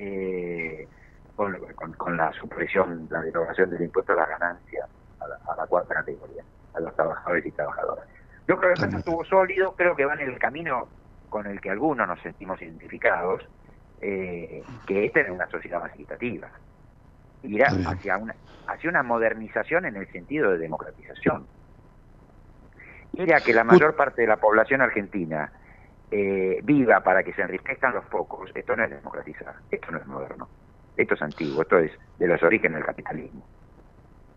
eh, con, la supresión, la derogación del impuesto a las ganancias a la, cuarta categoría, a los trabajadores y trabajadoras. Yo creo que eso estuvo sólido, creo que va en el camino con el que algunos nos sentimos identificados, eh, que esta es una sociedad más equitativa. Irá hacia una, hacia una modernización en el sentido de democratización. Mira que la mayor parte de la población argentina eh, viva para que se enriquezcan los pocos, esto no es democratizar, esto no es moderno, esto es antiguo, esto es de los orígenes del capitalismo.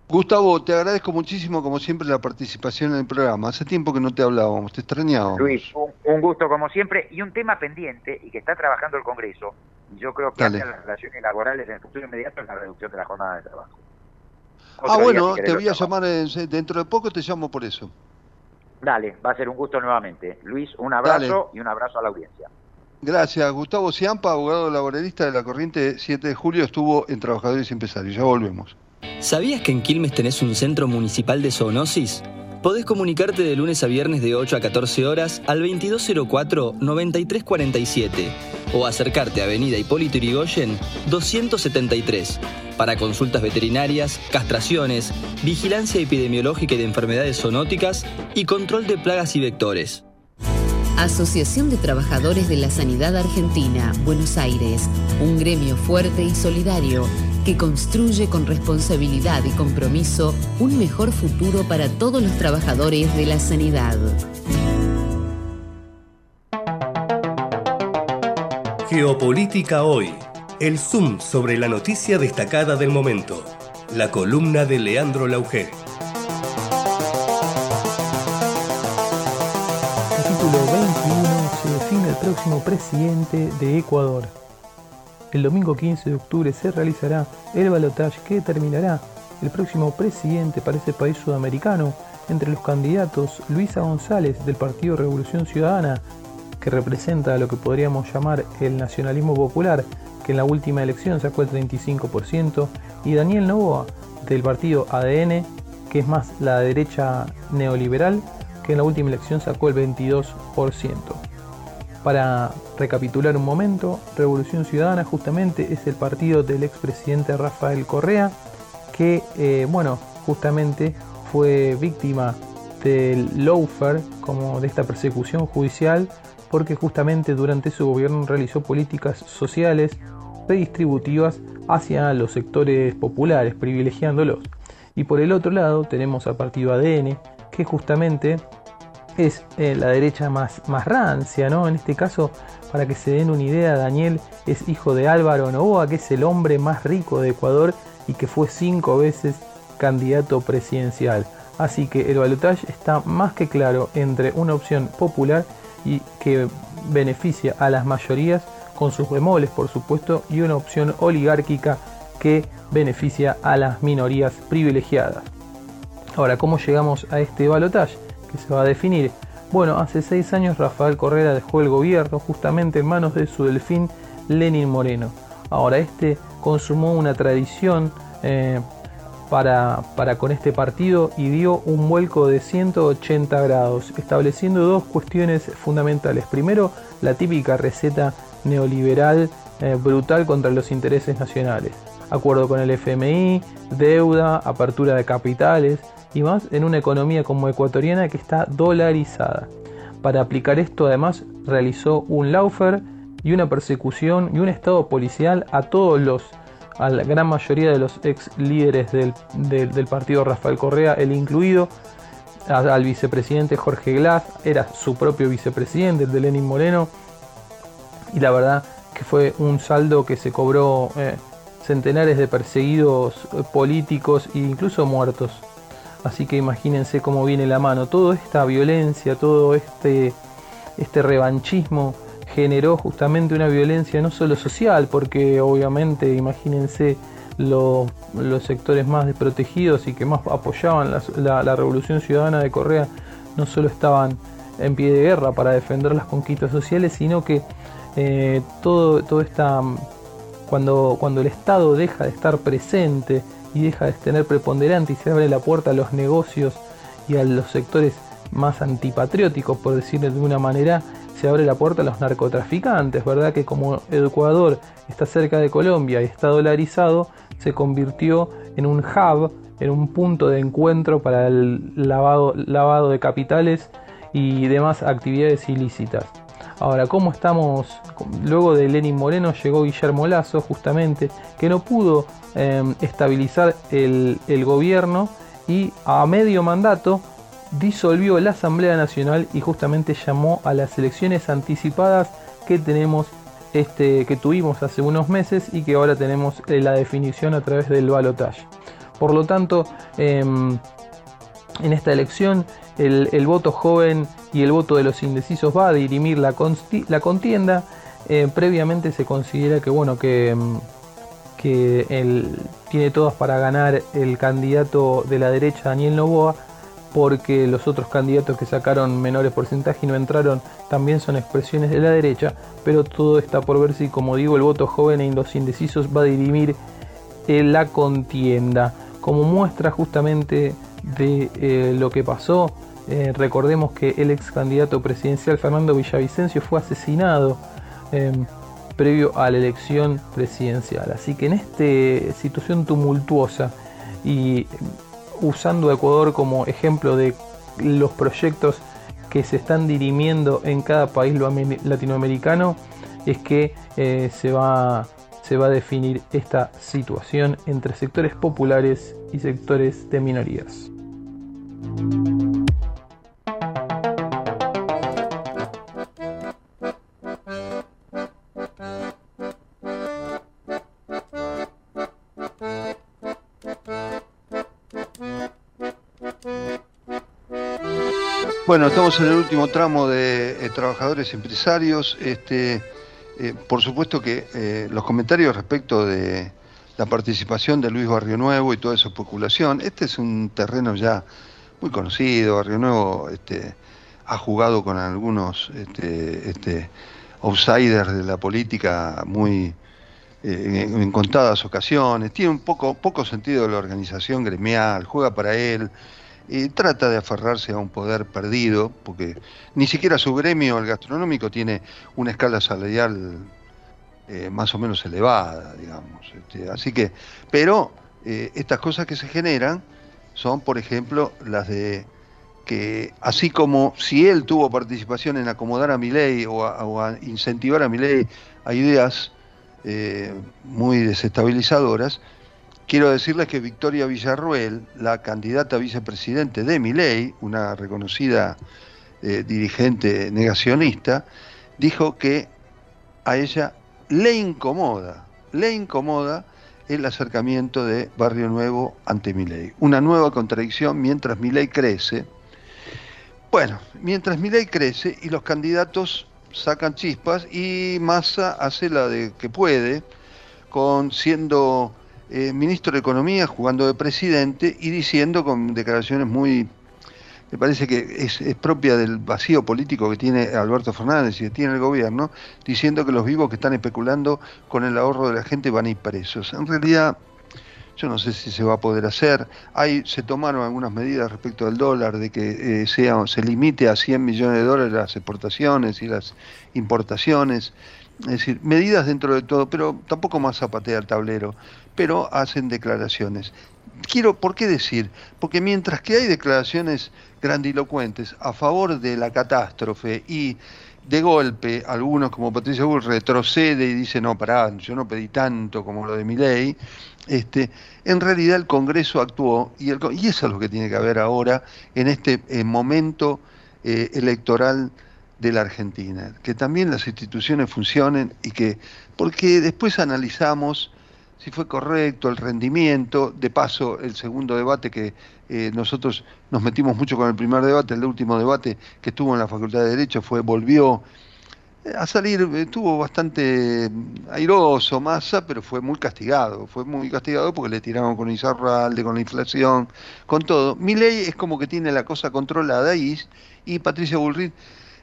Gustavo, te agradezco muchísimo, como siempre, la participación en el programa. Hace tiempo que no te hablábamos, te extrañábamos. Luis, un, gusto como siempre y un tema pendiente y que está trabajando el Congreso. Y yo creo que hacia las relaciones laborales en el futuro inmediato es la reducción de la jornada de trabajo. ah, bueno, te voy a llamar dentro de poco, te llamo por eso. Dale, va a ser un gusto nuevamente. Luis, un abrazo y un abrazo a la audiencia. Gracias. Gustavo Ciampa, abogado laboralista de la corriente 7 de julio, estuvo en Trabajadores y Empresarios. Ya volvemos. ¿Sabías que en Quilmes tenés un centro municipal de zoonosis? Podés comunicarte de lunes a viernes de 8 a 14 horas al 2204-9347 o acercarte a Avenida Hipólito Yrigoyen 273 para consultas veterinarias, castraciones, vigilancia epidemiológica y de enfermedades zoonóticas y control de plagas y vectores. Asociación de Trabajadores de la Sanidad Argentina, Buenos Aires, un gremio fuerte y solidario que construye con responsabilidad y compromiso un mejor futuro para todos los trabajadores de la sanidad. Geopolítica hoy. El zoom sobre la noticia destacada del momento. La columna de Leandro Lauger. Capítulo 21. Se define el próximo presidente de Ecuador. El domingo 15 de octubre se realizará el balotaje que determinará el próximo presidente para ese país sudamericano. Entre los candidatos, Luisa González del Partido Revolución Ciudadana, que representa lo que podríamos llamar el nacionalismo popular, que en la última elección sacó el 35%, y Daniel Novoa del partido ADN, que es más la derecha neoliberal, que en la última elección sacó el 22%. Para recapitular un momento, Revolución Ciudadana justamente es el partido del expresidente Rafael Correa, que, eh, bueno, justamente fue víctima del lawfare, como de esta persecución judicial, porque justamente durante su gobierno realizó políticas sociales redistributivas hacia los sectores populares, privilegiándolos. Y por el otro lado tenemos al partido ADN, que justamente es eh, la derecha más, más rancia, ¿no? En este caso, para que se den una idea, Daniel es hijo de Álvaro Novoa, que es el hombre más rico de Ecuador y que fue cinco veces candidato presidencial. Así que el balotaje está más que claro entre una opción popular y que beneficia a las mayorías con sus bemoles, por supuesto, y una opción oligárquica que beneficia a las minorías privilegiadas. Ahora, ¿cómo llegamos a este balotaje? se va a definir. Bueno, hace seis años Rafael Correa dejó el gobierno justamente en manos de su delfín Lenin Moreno. Ahora este consumó una tradición eh, para, con este partido y dio un vuelco de 180 grados, estableciendo dos cuestiones fundamentales. Primero, la típica receta neoliberal eh, brutal contra los intereses nacionales. Acuerdo con el FMI, deuda, apertura de capitales, y más en una economía como ecuatoriana que está dolarizada. Para aplicar esto además realizó un laufer y una persecución y un estado policial a todos los, a la gran mayoría de los ex líderes del, partido Rafael Correa, el incluido, al vicepresidente Jorge Glass, era su propio vicepresidente, el de Lenin Moreno, y la verdad que fue un saldo que se cobró eh, centenares de perseguidos eh, políticos e incluso muertos. Así que imagínense cómo viene la mano. Toda esta violencia, todo este, este revanchismo generó justamente una violencia no solo social, porque obviamente imagínense los, sectores más desprotegidos y que más apoyaban la, revolución ciudadana de Correa, no solo estaban en pie de guerra para defender las conquistas sociales, sino que eh, todo, todo esta, cuando, cuando el Estado deja de estar presente y deja de tener preponderante y se abre la puerta a los negocios y a los sectores más antipatrióticos, por decirlo de una manera, se abre la puerta a los narcotraficantes, ¿verdad? Que como Ecuador está cerca de Colombia y está dolarizado, se convirtió en un hub, en un punto de encuentro para el lavado, de capitales y demás actividades ilícitas. Ahora, ¿cómo estamos? Luego de Lenin Moreno llegó Guillermo Lazo, justamente, que no pudo em, estabilizar el, gobierno y a medio mandato disolvió la Asamblea Nacional y justamente llamó a las elecciones anticipadas que tenemos este, que tuvimos hace unos meses y que ahora tenemos eh, la definición a través del balotaje. Por lo tanto, em, en esta elección el, voto joven y el voto de los indecisos va a dirimir la, contienda. Eh, previamente se considera que bueno que, em, tiene todas para ganar el candidato de la derecha Daniel Novoa porque los otros candidatos que sacaron menores porcentajes y no entraron también son expresiones de la derecha, pero todo está por ver si, como digo, el voto joven e los indecisos va a dirimir eh, la contienda. Como muestra justamente de eh, lo que pasó, eh, recordemos que el ex candidato presidencial Fernando Villavicencio fue asesinado previo a la elección presidencial. Así que en esta situación tumultuosa y usando Ecuador como ejemplo de los proyectos que se están dirimiendo en cada país latinoamericano, es que eh, se, va, se va a definir esta situación entre sectores populares y sectores de minorías. Bueno, estamos en el último tramo de eh, trabajadores empresarios. Este, eh, por supuesto que eh, los comentarios respecto de la participación de Luis Barrio Nuevo y toda esa especulación, este es un terreno ya muy conocido. Barrio Nuevo este, ha jugado con algunos este, este, outsiders de la política muy en, contadas ocasiones. Tiene un poco, poco sentido la organización gremial, juega para él trata de aferrarse a un poder perdido, porque ni siquiera su gremio, el gastronómico, tiene una escala salarial eh, más o menos elevada, digamos. Este, así que, pero eh, estas cosas que se generan son, por ejemplo, las de que así como si él tuvo participación en acomodar a mi ley o a incentivar a mi ley a ideas eh, muy desestabilizadoras, Quiero decirles que Victoria Villarruel, la candidata a vicepresidente de Miley, una reconocida eh, dirigente negacionista, dijo que a ella le incomoda, le incomoda el acercamiento de Barrio Nuevo ante Miley. Una nueva contradicción mientras Miley crece. Bueno, mientras Miley crece y los candidatos sacan chispas y Massa hace la de que puede, con siendo eh, ministro de Economía jugando de presidente y diciendo con declaraciones muy, me parece que es, propia del vacío político que tiene Alberto Fernández y que tiene el gobierno, diciendo que los vivos que están especulando con el ahorro de la gente van a ir presos. En realidad, yo no sé si se va a poder hacer. Hay, se tomaron algunas medidas respecto al dólar, de que eh, se limite a 100 millones de dólares las exportaciones y las importaciones. Es decir, medidas dentro de todo, pero tampoco más zapatea el tablero pero hacen declaraciones. Quiero, ¿por qué decir? Porque mientras que hay declaraciones grandilocuentes a favor de la catástrofe y de golpe algunos como Patricia Bull retrocede y dice no, pará, yo no pedí tanto como lo de mi ley, este, en realidad el Congreso actuó y, eso es lo que tiene que haber ahora en este eh, momento eh, electoral de la Argentina, que también las instituciones funcionen y que, porque después analizamos si fue correcto el rendimiento. De paso, el segundo debate que eh, nosotros nos metimos mucho con el primer debate, el último debate que estuvo en la Facultad de Derecho fue, volvió eh, a salir, estuvo bastante airoso, masa, pero fue muy castigado, fue muy castigado porque le tiraron con Izarralde, con la inflación, con todo. Mi ley es como que tiene la cosa controlada y, y Patricia Bullrich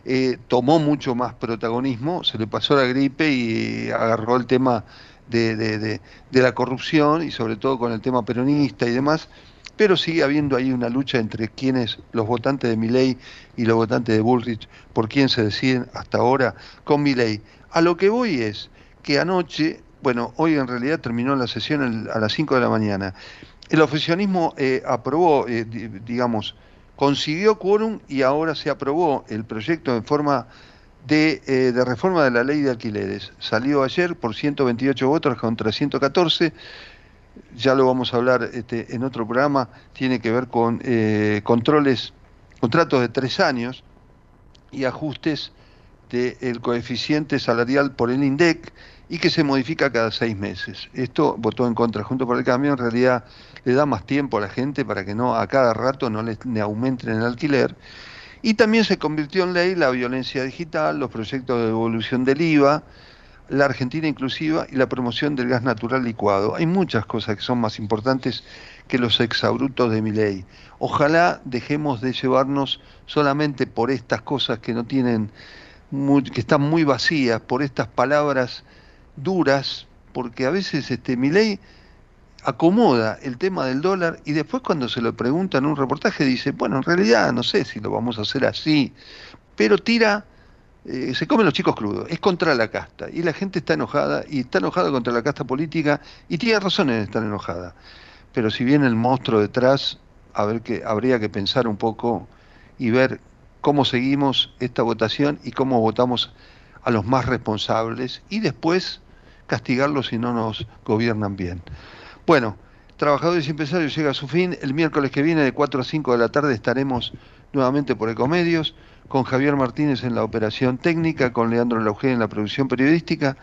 eh, tomó mucho más protagonismo, se le pasó la gripe y agarró el tema de, la corrupción y sobre todo con el tema peronista y demás, pero sigue habiendo ahí una lucha entre quienes, los votantes de Miley y los votantes de Bullrich, por quién se deciden hasta ahora con Miley. A lo que voy es que anoche, bueno, hoy en realidad terminó la sesión a las 5 de la mañana, el oficialismo eh, aprobó, eh, digamos, consiguió quórum y ahora se aprobó el proyecto en forma eh, de, reforma de la ley de alquileres. Salió ayer por 128 votos contra 114. Ya lo vamos a hablar este, en otro programa. Tiene que ver con eh, controles, contratos de tres años y ajustes este, el coeficiente salarial por el INDEC y que se modifica cada seis meses. Esto votó en contra junto por el cambio, en realidad le da más tiempo a la gente para que no a cada rato no le, aumenten el alquiler. Y también se convirtió en ley la violencia digital, los proyectos de devolución del IVA, la Argentina inclusiva y la promoción del gas natural licuado. Hay muchas cosas que son más importantes que los exabrutos de mi ley. Ojalá dejemos de llevarnos solamente por estas cosas que no tienen, que están muy vacías, por estas palabras duras, porque a veces este, mi ley acomoda el tema del dólar y después cuando se lo pregunta en un reportaje dice, bueno, en realidad no sé si lo vamos a hacer así, pero tira, eh, se comen los chicos crudos, es contra la casta y la gente está enojada y está enojada contra la casta política y tiene razón en estar enojada. Pero si viene el monstruo detrás, a ver que habría que pensar un poco y ver cómo seguimos esta votación y cómo votamos a los más responsables y después castigarlos si no nos gobiernan bien. Bueno, Trabajadores y Empresarios llega a su fin. El miércoles que viene de 4 a 5 de la tarde estaremos nuevamente por Ecomedios, con Javier Martínez en la operación técnica, con Leandro Lauge en la producción periodística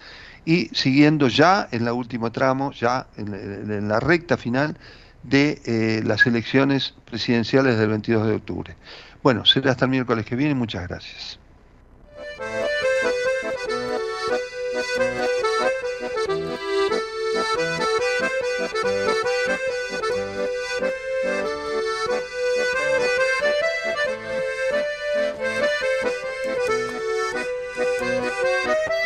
y siguiendo ya en la última tramo, ya en, la recta final de eh, las elecciones presidenciales del 22 de octubre. Bueno, será hasta el miércoles que viene. Muchas gracias.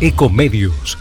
Ecomedios